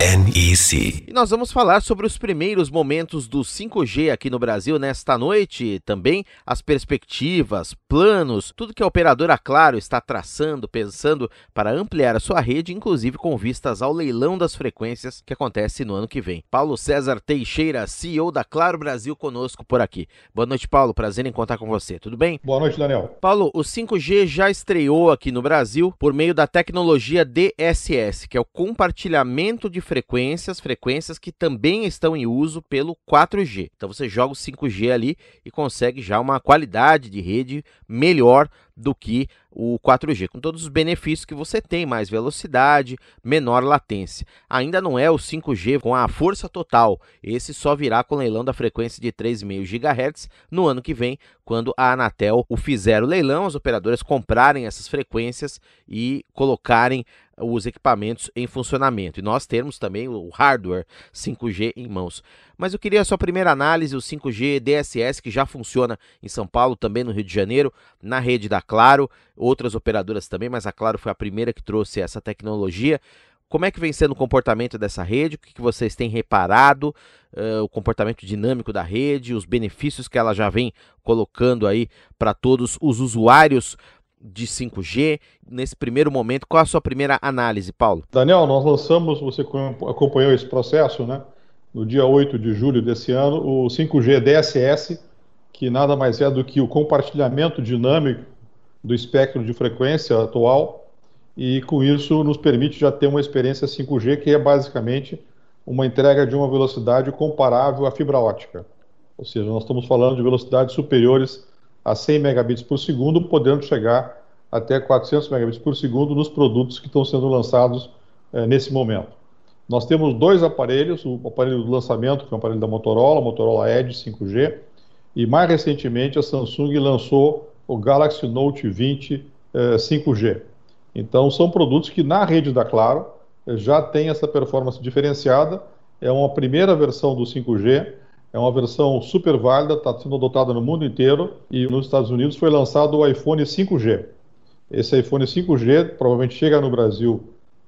NEC. E nós vamos falar sobre os primeiros momentos do 5G aqui no Brasil nesta noite, também as perspectivas, planos, tudo que a operadora Claro está traçando, pensando para ampliar a sua rede, inclusive com vistas ao leilão das frequências que acontece no ano que vem. Paulo César Teixeira, CEO da Claro Brasil, conosco por aqui. Boa noite, Paulo. Prazer em contar com você. Tudo bem? Boa noite, Daniel. Paulo, o 5G já estreou aqui no Brasil por meio da tecnologia DSS, que é o compartilhamento de frequências, frequências que também estão em uso pelo 4G. Então você joga o 5G ali e consegue já uma qualidade de rede melhor do que o 4G, com todos os benefícios que você tem, mais velocidade, menor latência. Ainda não é o 5G com a força total, esse só virá com leilão da frequência de 3,5 GHz no ano que vem, quando a Anatel o fizer o leilão, as operadoras comprarem essas frequências e colocarem os equipamentos em funcionamento. E nós temos também o hardware 5G em mãos. Mas eu queria a sua primeira análise, o 5G DSS, que já funciona em São Paulo, também no Rio de Janeiro, na rede da Claro, outras operadoras também, mas a Claro foi a primeira que trouxe essa tecnologia. Como é que vem sendo o comportamento dessa rede? O que, vocês têm reparado? Uh, o comportamento dinâmico da rede, os benefícios que ela já vem colocando aí para todos os usuários de 5G. Nesse primeiro momento, qual a sua primeira análise, Paulo? Daniel, nós lançamos, você acompanhou esse processo, né? No dia 8 de julho desse ano, o 5G DSS, que nada mais é do que o compartilhamento dinâmico do espectro de frequência atual, e com isso nos permite já ter uma experiência 5G que é basicamente uma entrega de uma velocidade comparável à fibra ótica. Ou seja, nós estamos falando de velocidades superiores a 100 megabits por segundo, podendo chegar até 400 megabits por segundo nos produtos que estão sendo lançados eh, nesse momento. Nós temos dois aparelhos, o aparelho do lançamento, que é o aparelho da Motorola, Motorola Edge 5G, e mais recentemente a Samsung lançou o Galaxy Note 20 eh, 5G. Então são produtos que na rede da Claro eh, já tem essa performance diferenciada, é uma primeira versão do 5G, é uma versão super válida, está sendo adotada no mundo inteiro e nos Estados Unidos foi lançado o iPhone 5G. Esse iPhone 5G provavelmente chega no Brasil,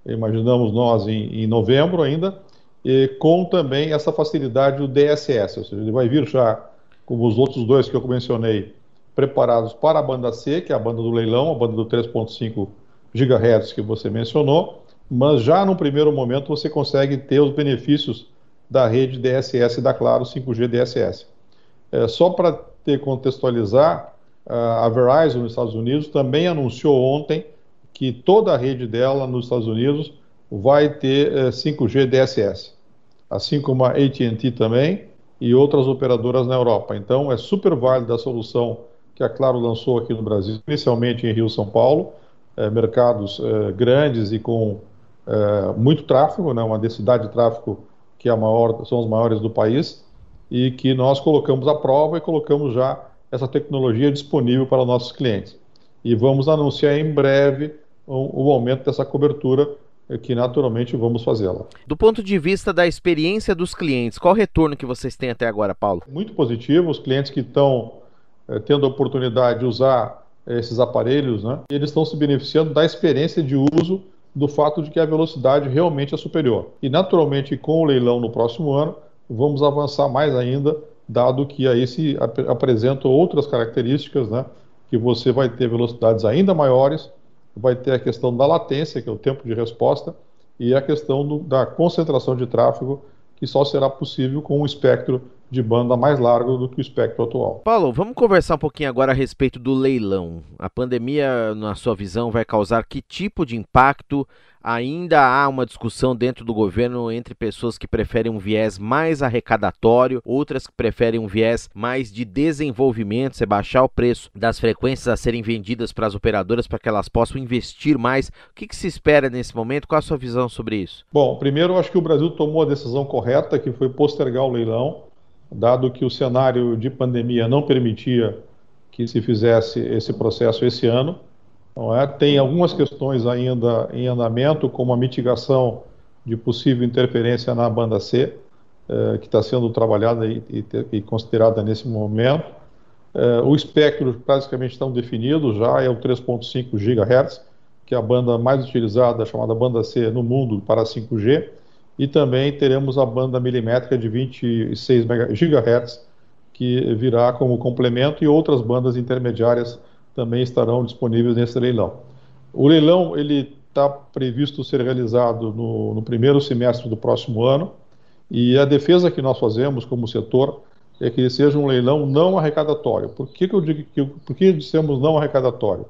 imaginamos nós, em, em novembro ainda, com também essa facilidade do DSS, ou seja, ele vai vir já, como os outros dois que eu mencionei, preparados para a banda C, que é a banda do leilão, a banda do 3.5 GHz que você mencionou, mas já no primeiro momento você consegue ter os benefícios da rede DSS da Claro 5G DSS. É, só para te contextualizar, a Verizon nos Estados Unidos também anunciou ontem que toda a rede dela nos Estados Unidos vai ter 5G é, DSS, assim como a AT&T também e outras operadoras na Europa. Então é super válida a solução que a Claro lançou aqui no Brasil, especialmente em Rio São Paulo, é, mercados é, grandes e com é, muito tráfego, né, uma densidade de tráfego que é maior, são os maiores do país, e que nós colocamos à prova e colocamos já essa tecnologia disponível para nossos clientes. E vamos anunciar em breve o, o aumento dessa cobertura eh, que naturalmente vamos fazê-la. Do ponto de vista da experiência dos clientes, qual o retorno que vocês têm até agora, Paulo? Muito positivo. Os clientes que estão é, tendo a oportunidade de usar é, esses aparelhos, né, eles estão se beneficiando da experiência de uso do fato de que a velocidade realmente é superior. E naturalmente, com o leilão no próximo ano, vamos avançar mais ainda, dado que aí se ap apresentam outras características, né, que você vai ter velocidades ainda maiores, vai ter a questão da latência, que é o tempo de resposta, e a questão do, da concentração de tráfego, que só será possível com um espectro de banda mais largo do que o espectro atual. Paulo, vamos conversar um pouquinho agora a respeito do leilão. A pandemia, na sua visão, vai causar que tipo de impacto ainda há uma discussão dentro do governo entre pessoas que preferem um viés mais arrecadatório, outras que preferem um viés mais de desenvolvimento, você baixar o preço das frequências a serem vendidas para as operadoras para que elas possam investir mais. O que, que, se espera nesse momento? Qual a sua visão sobre isso? Bom, primeiro eu acho que o Brasil tomou a decisão correta, que foi postergar o leilão, dado que o cenário de pandemia não permitia que se fizesse esse processo esse ano. É? Tem algumas questões ainda em andamento, como a mitigação de possível interferência na banda C, eh, que está sendo trabalhada e, e, e, considerada nesse momento. Eh, o espectro praticamente estão definido já, é o 3.5 GHz, que é a banda mais utilizada, chamada banda C no mundo para 5G, e também teremos a banda milimétrica de 26 GHz, que virá como complemento, e outras bandas intermediárias também estarão disponíveis nesse leilão. O leilão ele está previsto ser realizado no, no, primeiro semestre do próximo ano e a defesa que nós fazemos como setor é que seja um leilão não arrecadatório. Por que, que eu digo que por que dissemos não arrecadatório?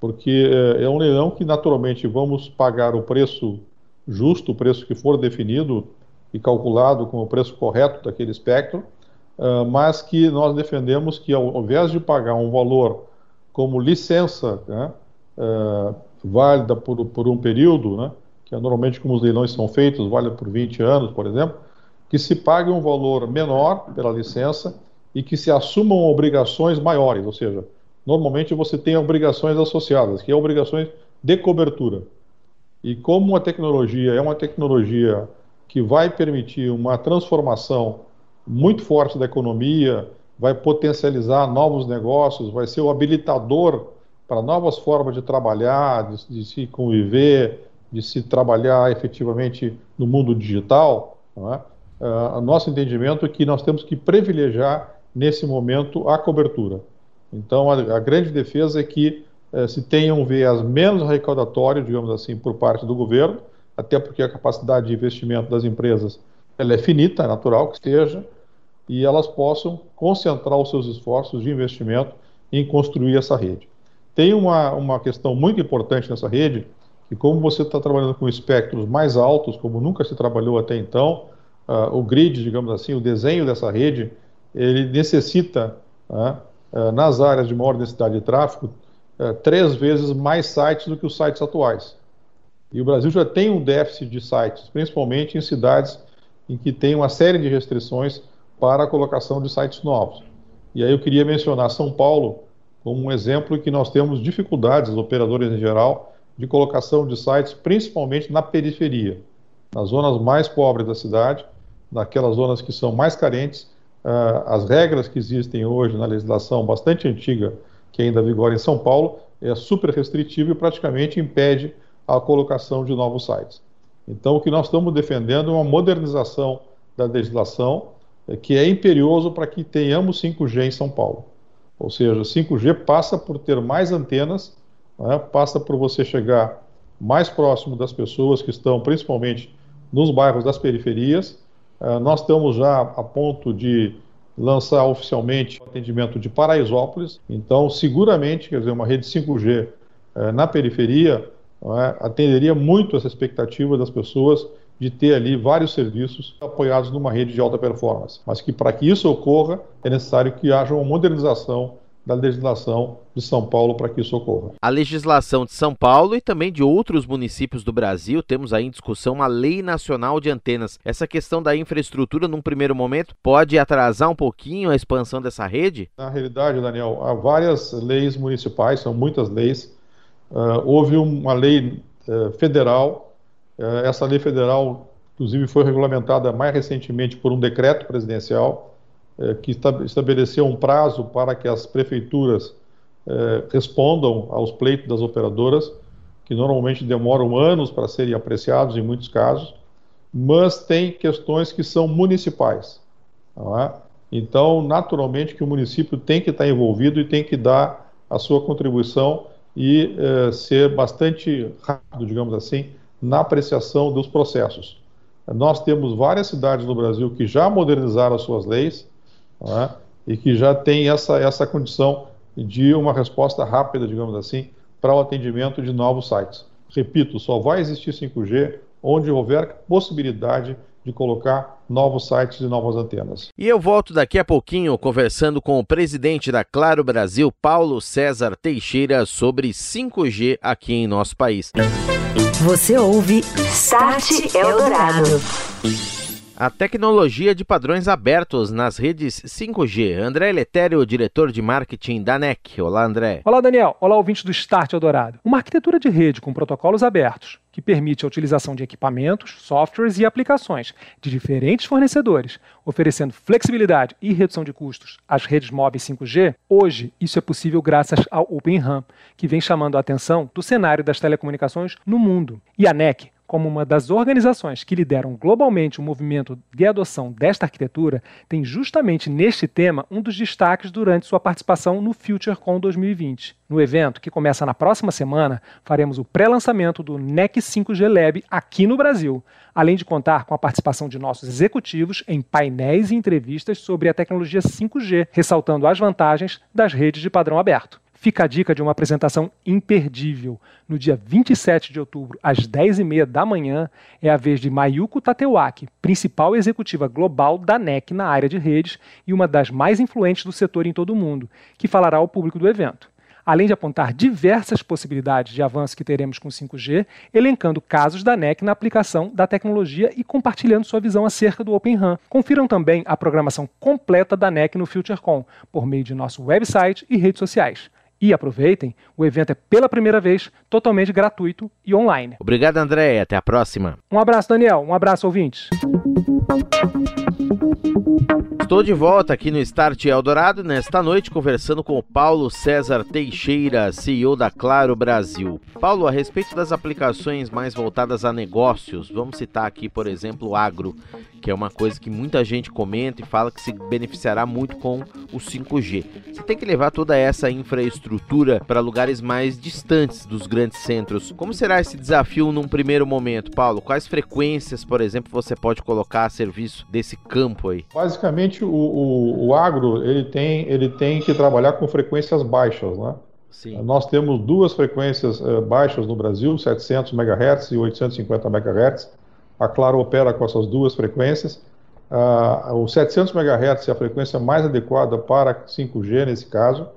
Porque é, é um leilão que naturalmente vamos pagar o preço justo, o preço que for definido e calculado com o preço correto daquele espectro, uh, mas que nós defendemos que ao invés de pagar um valor como licença né, uh, válida por, por, um período, né, que é normalmente como os leilões são feitos, válida por 20 anos, por exemplo, que se pague um valor menor pela licença e que se assumam obrigações maiores, ou seja, normalmente você tem obrigações associadas, que é obrigações de cobertura. E como a tecnologia é uma tecnologia que vai permitir uma transformação muito forte da economia, vai potencializar novos negócios, vai ser o habilitador para novas formas de trabalhar, de, de se conviver, de se trabalhar efetivamente no mundo digital. Não é? Uh, nosso entendimento é que nós temos que privilegiar nesse momento a cobertura. Então, a, a grande defesa é que uh, se tenha um viés menos arrecadatório, digamos assim, por parte do governo, até porque a capacidade de investimento das empresas ela é finita, é natural que esteja, e elas possam concentrar os seus esforços de investimento em construir essa rede. Tem uma, uma questão muito importante nessa rede, que como você está trabalhando com espectros mais altos, como nunca se trabalhou até então, uh, o grid, digamos assim, o desenho dessa rede, ele necessita, uh, uh, nas áreas de maior densidade de tráfego, três vezes mais sites do que os sites atuais. E o Brasil já tem um déficit de sites, principalmente em cidades em que tem uma série de restrições para a colocação de sites novos. E aí eu queria mencionar São Paulo como um exemplo que nós temos dificuldades, operadores em geral, de colocação de sites, principalmente na periferia, nas zonas mais pobres da cidade, naquelas zonas que são mais carentes. Uh, as regras que existem hoje na legislação bastante antiga, que ainda vigora em São Paulo, é super restritivo e praticamente impede a colocação de novos sites. Então, o que nós estamos defendendo é uma modernização da legislação que é imperioso para que tenhamos 5G em São Paulo. Ou seja, 5G passa por ter mais antenas, né, passa por você chegar mais próximo das pessoas que estão principalmente nos bairros das periferias. Uh, nós estamos já a ponto de lançar oficialmente o atendimento de Paraisópolis, então seguramente, quer dizer, uma rede 5G uh, eh, na periferia uh, atenderia muito essa expectativa das pessoas de ter ali vários serviços apoiados numa rede de alta performance. Mas que para que isso ocorra, é necessário que haja uma modernização da legislação de São Paulo para que isso ocorra. A legislação de São Paulo e também de outros municípios do Brasil, temos aí em discussão uma lei nacional de antenas. Essa questão da infraestrutura, num primeiro momento, pode atrasar um pouquinho a expansão dessa rede? Na realidade, Daniel, há várias leis municipais, são muitas leis. Uh, houve uma lei uh, federal essa lei federal, inclusive, foi regulamentada mais recentemente por um decreto presidencial é, que estabeleceu um prazo para que as prefeituras é, respondam aos pleitos das operadoras, que normalmente demoram anos para serem apreciados em muitos casos, mas tem questões que são municipais. É? Então, naturalmente, que o município tem que estar envolvido e tem que dar a sua contribuição e ser bastante rápido, digamos assim, na apreciação dos processos. Nós temos várias cidades no Brasil que já modernizaram as suas leis é? e que já têm essa, essa condição de uma resposta rápida, digamos assim, para o atendimento de novos sites. Repito, só vai existir 5G onde houver possibilidade de colocar novos sites e novas antenas. E eu volto daqui a pouquinho conversando com o presidente da Claro Brasil, Paulo César Teixeira, sobre 5G aqui em nosso país. Você ouve Start Eldorado. A tecnologia de padrões abertos nas redes 5G. André Letério, diretor de marketing da NEC. Olá, André. Olá, Daniel. Olá, ouvinte do Start Eldorado. Uma arquitetura de rede com protocolos abertos, que permite a utilização de equipamentos, softwares e aplicações de diferentes fornecedores, oferecendo flexibilidade e redução de custos às redes móveis 5G, hoje isso é possível graças ao Open RAN, que vem chamando a atenção do cenário das telecomunicações no mundo. E a NEC como uma das organizações que lideram globalmente o movimento de adoção desta arquitetura, tem justamente neste tema um dos destaques durante sua participação no FutureCon 2020. No evento, que começa na próxima semana, faremos o pré-lançamento do NEC 5G Lab aqui no Brasil, além de contar com a participação de nossos executivos em painéis e entrevistas sobre a tecnologia 5G, ressaltando as vantagens das redes de padrão aberto. Fica a dica de uma apresentação imperdível. No dia 27 de outubro, às 10h30 da manhã, é a vez de Mayuko Tatewaki, principal executiva global da NEC na área de redes e uma das mais influentes do setor em todo o mundo, que falará ao público do evento além de apontar diversas possibilidades de avanço que teremos com 5G, elencando casos da NEC na aplicação da tecnologia e compartilhando sua visão acerca do Open RAN. Confiram também a programação completa da NEC no FutureCon, por meio de nosso website e redes sociais. E aproveitem, o evento é pela primeira vez totalmente gratuito e online. Obrigado, André. Até a próxima. Um abraço, Daniel. Um abraço, ouvintes. Estou de volta aqui no Start Eldorado nesta noite conversando com o Paulo César Teixeira, CEO da Claro Brasil. Paulo, a respeito das aplicações mais voltadas a negócios, vamos citar aqui, por exemplo, o agro, que é uma coisa que muita gente comenta e fala que se beneficiará muito com o 5G. Você tem que levar toda essa infraestrutura para lugares mais distantes dos grandes centros. Como será esse desafio num primeiro momento, Paulo? Quais frequências, por exemplo, você pode colocar a serviço desse campo aí? Basicamente, o, o, o, agro ele tem, ele tem que trabalhar com frequências baixas, né? Sim. Nós temos duas frequências uh, baixas no Brasil, 700 MHz e 850 MHz. A Claro opera com essas duas frequências. Uh, o 700 MHz é a frequência mais adequada para 5G nesse caso,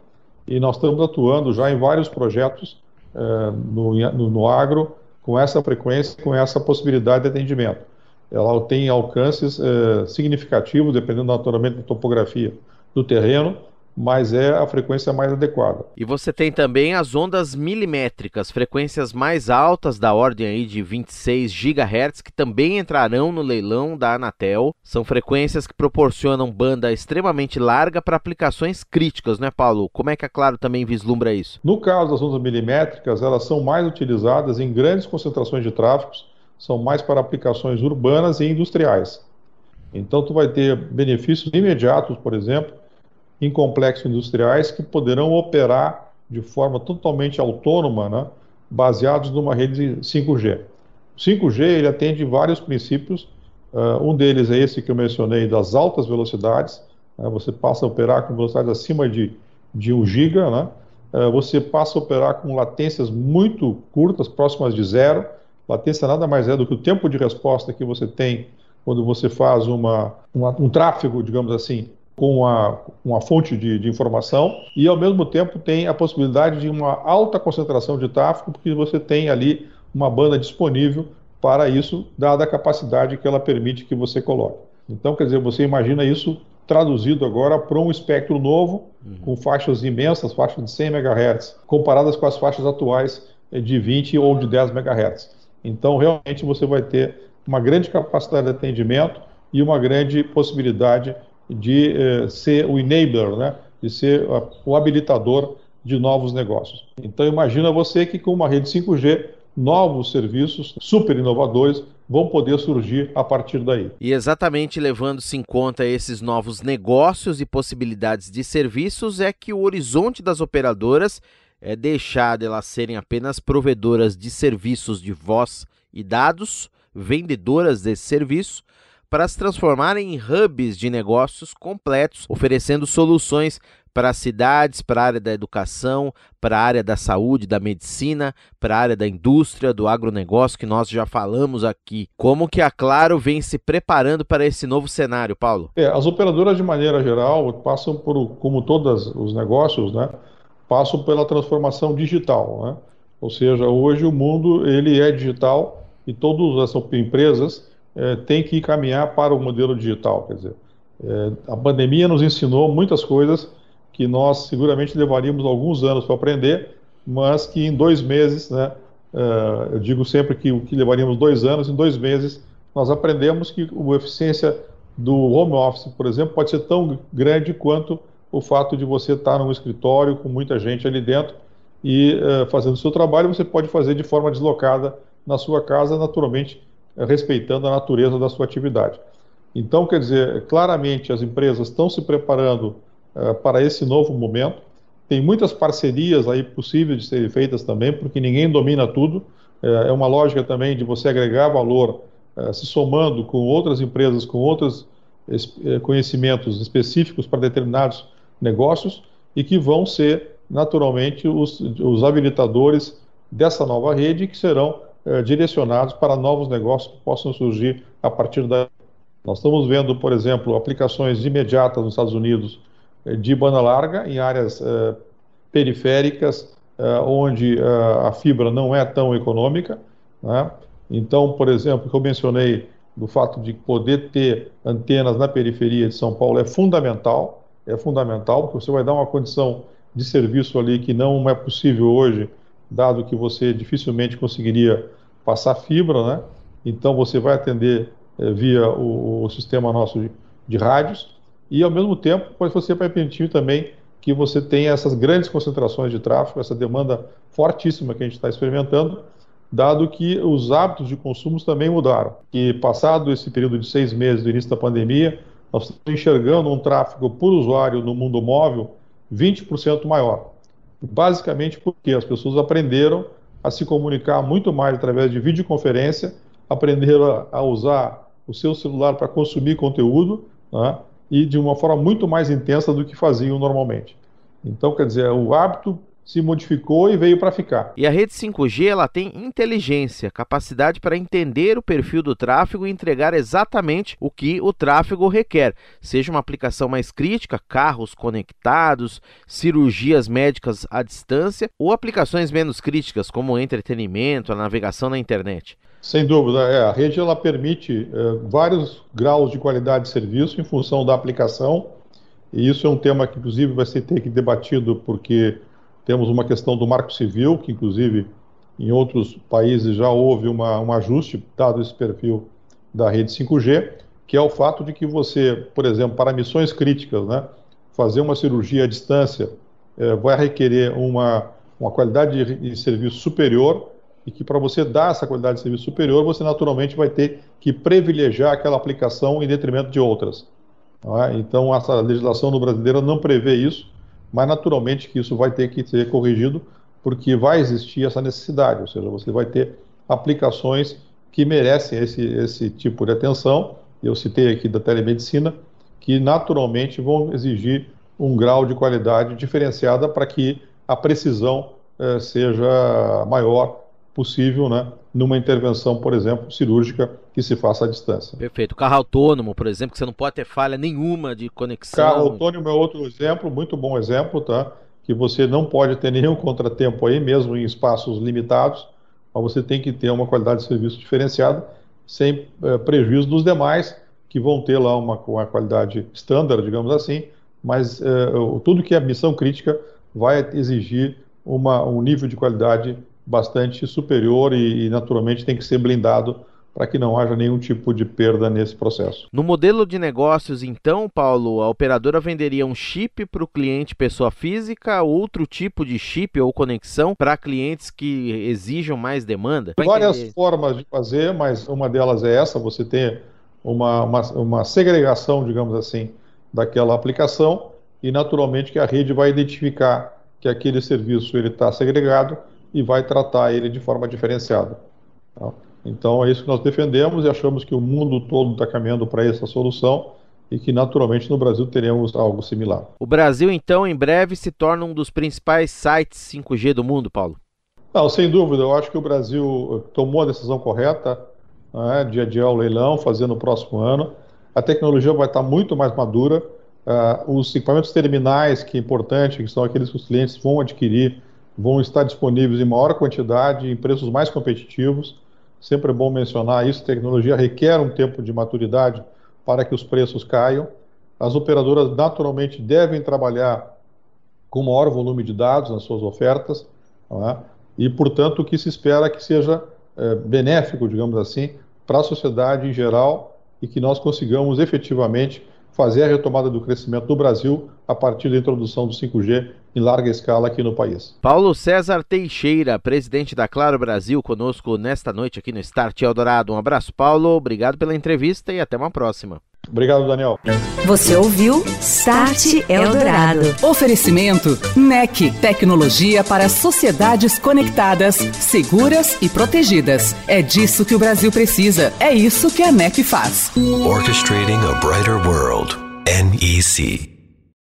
e nós estamos atuando já em vários projetos uh, no, no, no agro com essa frequência, com essa possibilidade de atendimento ela tem alcances é, significativos, dependendo naturalmente da topografia do terreno, mas é a frequência mais adequada. E você tem também as ondas milimétricas, frequências mais altas da ordem aí de 26 GHz, que também entrarão no leilão da Anatel. São frequências que proporcionam banda extremamente larga para aplicações críticas, né, Paulo? Como é que a Claro também vislumbra isso? No caso das ondas milimétricas, elas são mais utilizadas em grandes concentrações de tráfego, são mais para aplicações urbanas e industriais. Então, tu vai ter benefícios imediatos, por exemplo, em complexos industriais que poderão operar de forma totalmente autônoma, né, baseados numa rede 5G. O 5G ele atende vários princípios. Uh, um deles é esse que eu mencionei das altas velocidades. Né, você passa a operar com velocidades acima de, de 1 giga, né, uh, você passa a operar com latências muito curtas, próximas de zero Latência nada mais é do que o tempo de resposta que você tem quando você faz uma, uma um tráfego, digamos assim, com uma, uma fonte de, de, informação e, ao mesmo tempo, tem a possibilidade de uma alta concentração de tráfego, porque você tem ali uma banda disponível para isso, dada a capacidade que ela permite que você coloque. Então, quer dizer, você imagina isso traduzido agora para um espectro novo, uhum. com faixas imensas, faixas de 100 MHz, comparadas com as faixas atuais de 20 ou de 10 MHz. Então, realmente, você vai ter uma grande capacidade de atendimento e uma grande possibilidade de eh, ser o enabler, né? de ser uh, o habilitador de novos negócios. Então, imagina você que com uma rede 5G, novos serviços super inovadores vão poder surgir a partir daí. E exatamente levando-se em conta esses novos negócios e possibilidades de serviços é que o horizonte das operadoras é deixar de elas serem apenas provedoras de serviços de voz e dados, vendedoras desse serviço, para se transformarem em hubs de negócios completos, oferecendo soluções para cidades, para a área da educação, para a área da saúde, da medicina, para a área da indústria, do agronegócio, que nós já falamos aqui. Como que a Claro vem se preparando para esse novo cenário, Paulo? É, as operadoras, de maneira geral, passam por, como todos os negócios, né, passam pela transformação digital. Né? Ou seja, hoje o mundo ele é digital e todas as empresas é, têm que caminhar para o modelo digital. Quer dizer, é, a pandemia nos ensinou muitas coisas que nós seguramente levaríamos alguns anos para aprender, mas que em dois meses, né, é, eu digo sempre que o que levaríamos dois anos, em dois meses nós aprendemos que a eficiência do home office, por exemplo, pode ser tão grande quanto o fato de você estar num escritório com muita gente ali dentro e uh, fazendo o seu trabalho, você pode fazer de forma deslocada na sua casa, naturalmente uh, respeitando a natureza da sua atividade. Então, quer dizer, claramente as empresas estão se preparando uh, para esse novo momento. Tem muitas parcerias aí possíveis de serem feitas também, porque ninguém domina tudo. é uma lógica também de você agregar valor se somando com outras empresas, com outros conhecimentos específicos para determinados negócios e que vão ser naturalmente, os, os habilitadores dessa nova rede que serão eh, direcionados para novos negócios que possam surgir a partir da. Nós estamos vendo, por exemplo, aplicações imediatas nos Estados Unidos eh, de banda larga em áreas eh, periféricas, onde a fibra não é tão econômica. Né? Então, por exemplo, que eu mencionei do fato de poder ter antenas na periferia de São Paulo é fundamental, é fundamental, porque você vai dar uma condição de serviço ali que não é possível hoje, dado que você dificilmente conseguiria passar fibra, né? Então você vai atender é, via o, o, sistema nosso de, de, rádios e ao mesmo tempo você vai permitir também que você tenha essas grandes concentrações de tráfego, essa demanda fortíssima que a gente está experimentando, dado que os hábitos de consumo também mudaram. E passado esse período de seis meses do início da pandemia, nós estamos enxergando um tráfego por usuário no mundo móvel 20% maior. Basicamente porque as pessoas aprenderam a se comunicar muito mais através de videoconferência, aprenderam a, usar o seu celular para consumir conteúdo né, e de uma forma muito mais intensa do que faziam normalmente. Então, quer dizer, o hábito se modificou e veio para ficar. E a rede 5G ela tem inteligência, capacidade para entender o perfil do tráfego e entregar exatamente o que o tráfego requer, seja uma aplicação mais crítica, carros conectados, cirurgias médicas à distância, ou aplicações menos críticas, como o entretenimento, a navegação na internet. Sem dúvida, é, a rede ela permite é, vários graus de qualidade de serviço em função da aplicação, e isso é um tema que inclusive vai ser ter que debatido porque temos uma questão do marco civil, que inclusive em outros países já houve uma, um ajuste, dado esse perfil da rede 5G, que é o fato de que você, por exemplo, para missões críticas, né, fazer uma cirurgia à distância é, vai requerer uma, uma qualidade de, de serviço superior e que para você dar essa qualidade de serviço superior, você naturalmente vai ter que privilegiar aquela aplicação em detrimento de outras. É? Então, essa legislação no brasileiro não prevê isso, mas naturalmente que isso vai ter que ser corrigido porque vai existir essa necessidade, ou seja, você vai ter aplicações que merecem esse, esse tipo de atenção, eu citei aqui da telemedicina, que naturalmente vão exigir um grau de qualidade diferenciada para que a precisão eh, seja maior possível, né, numa intervenção, por exemplo, cirúrgica que se faça à distância. Perfeito. Carro autônomo, por exemplo, que você não pode ter falha nenhuma de conexão. Carro autônomo é outro exemplo, muito bom exemplo, tá? Que você não pode ter nenhum contratempo aí, mesmo em espaços limitados, mas você tem que ter uma qualidade de serviço diferenciada, sem é, prejuízo dos demais, que vão ter lá uma, uma qualidade estándar, digamos assim, mas é, tudo que é missão crítica vai exigir uma, um nível de qualidade bastante superior e, e naturalmente tem que ser blindado para que não haja nenhum tipo de perda nesse processo. No modelo de negócios, então, Paulo, a operadora venderia um chip para o cliente pessoa física, outro tipo de chip ou conexão para clientes que exijam mais demanda? Tem várias entender. formas de fazer, mas uma delas é essa: você tem uma, uma, uma segregação, digamos assim, daquela aplicação e, naturalmente, que a rede vai identificar que aquele serviço ele está segregado e vai tratar ele de forma diferenciada. Tá? Então é isso que nós defendemos e achamos que o mundo todo está caminhando para essa solução e que naturalmente no Brasil teremos algo similar. O Brasil, então, em breve se torna um dos principais sites 5G do mundo, Paulo? Não, sem dúvida, eu acho que o Brasil tomou a decisão correta né, de adiar o leilão, fazer no próximo ano. A tecnologia vai estar muito mais madura. Uh, os equipamentos terminais, que é importante, que são aqueles que os clientes vão adquirir, vão estar disponíveis em maior quantidade, em preços mais competitivos. Sempre é bom mencionar isso. Tecnologia requer um tempo de maturidade para que os preços caiam. As operadoras naturalmente devem trabalhar com maior volume de dados nas suas ofertas, é? e, portanto, o que se espera que seja é, benéfico, digamos assim, para a sociedade em geral e que nós consigamos efetivamente fazer a retomada do crescimento do Brasil a partir da introdução do 5G em larga escala aqui no país. Paulo César Teixeira, presidente da Claro Brasil, conosco nesta noite aqui no Start Eldorado. Um abraço, Paulo. Obrigado pela entrevista e até uma próxima. Obrigado, Daniel. Você ouviu Start Eldorado. Oferecimento NEC, tecnologia para sociedades conectadas, seguras e protegidas. É disso que o Brasil precisa. É isso que a NEC faz. Orchestrating a brighter world. NEC.